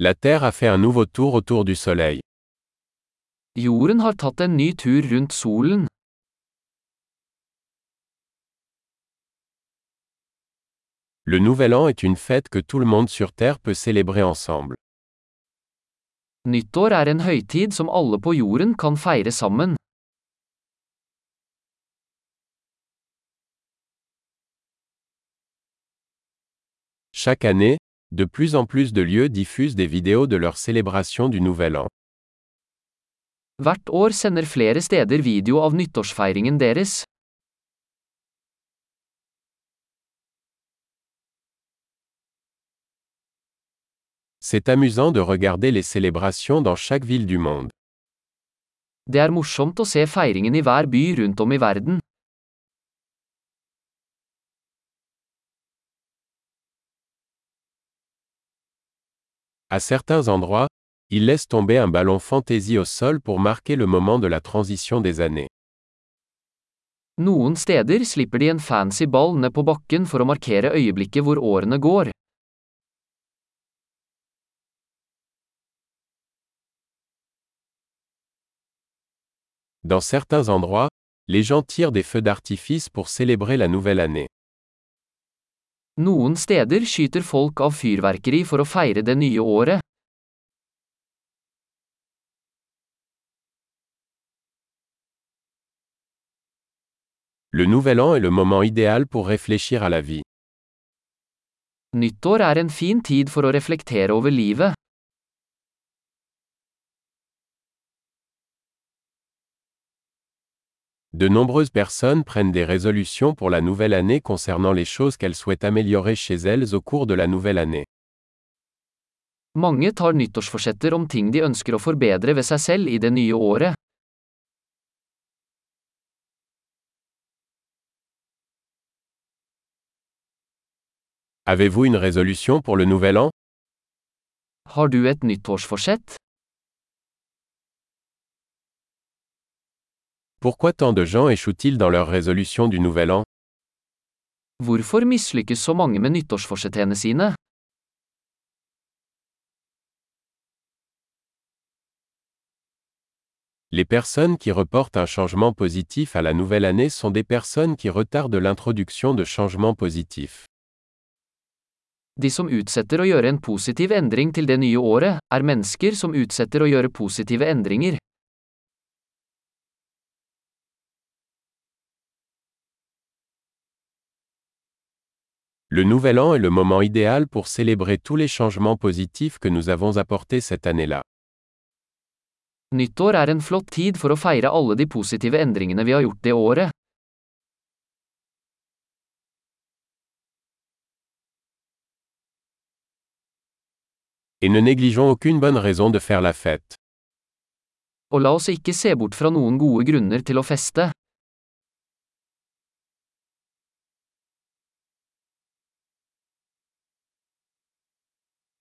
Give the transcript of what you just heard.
La Terre a fait un nouveau tour autour du Soleil. Jorden har tatt en ny tur rundt solen. Le Nouvel An est une fête que tout le monde sur Terre peut célébrer ensemble. Nyttår er en høytid som alle på jorden kan feire sammen. Chaque année, de plus en plus de lieux diffusent des vidéos de leur célébration du Nouvel An. Hvert år sender flere steder video av nyttårsfeiringen deres. C'est amusant de regarder les célébrations dans chaque ville du monde. Det er morsomt å se feiringen i hver by rundt om i verden. À certains endroits, ils laissent tomber un ballon fantaisie au sol pour marquer le moment de la transition des années. Noen steder slipper de en fancy ball ned på bakken for å markere øyeblikket hvor årene går. Dans certains endroits, les gens tirent des feux d'artifice pour célébrer la nouvelle année. Noen steder skyter folk av fyrverkeri for å feire det nye året. Le Nouvel An est le moment idéal pour réfléchir à la vie. Nyttår er en fin tid for å reflektere over livet. De nombreuses personnes prennent des résolutions pour la nouvelle année concernant les choses qu'elles souhaitent améliorer chez elles au cours de la nouvelle année. Mange tar nyttårsforsetter om ting de ønsker å forbedre ved seg selv i det nye året. Avez-vous une résolution pour le Nouvel An? Har du et nyttårsforsett? Pourquoi tant de gens échouent-ils dans leur résolution du Nouvel An? Hvorfor mislykkes så mange med nyttårsforsettene sine? Les personnes qui reportent un changement positif à la nouvelle année sont des personnes qui retardent l'introduction de changements positifs. De som utsetter å gjøre en positiv endring til det nye året, er mennesker som utsetter å gjøre positive endringer. Le Nouvel An est le moment idéal pour célébrer tous les changements positifs que nous avons apportés cette année-là. Nyttår er en flott tid for å feire alle de positive endringene vi har gjort det året. Et ne négligeons aucune bonne raison de faire la fête. Og la oss ikke se bort fra noen gode grunner til å feste.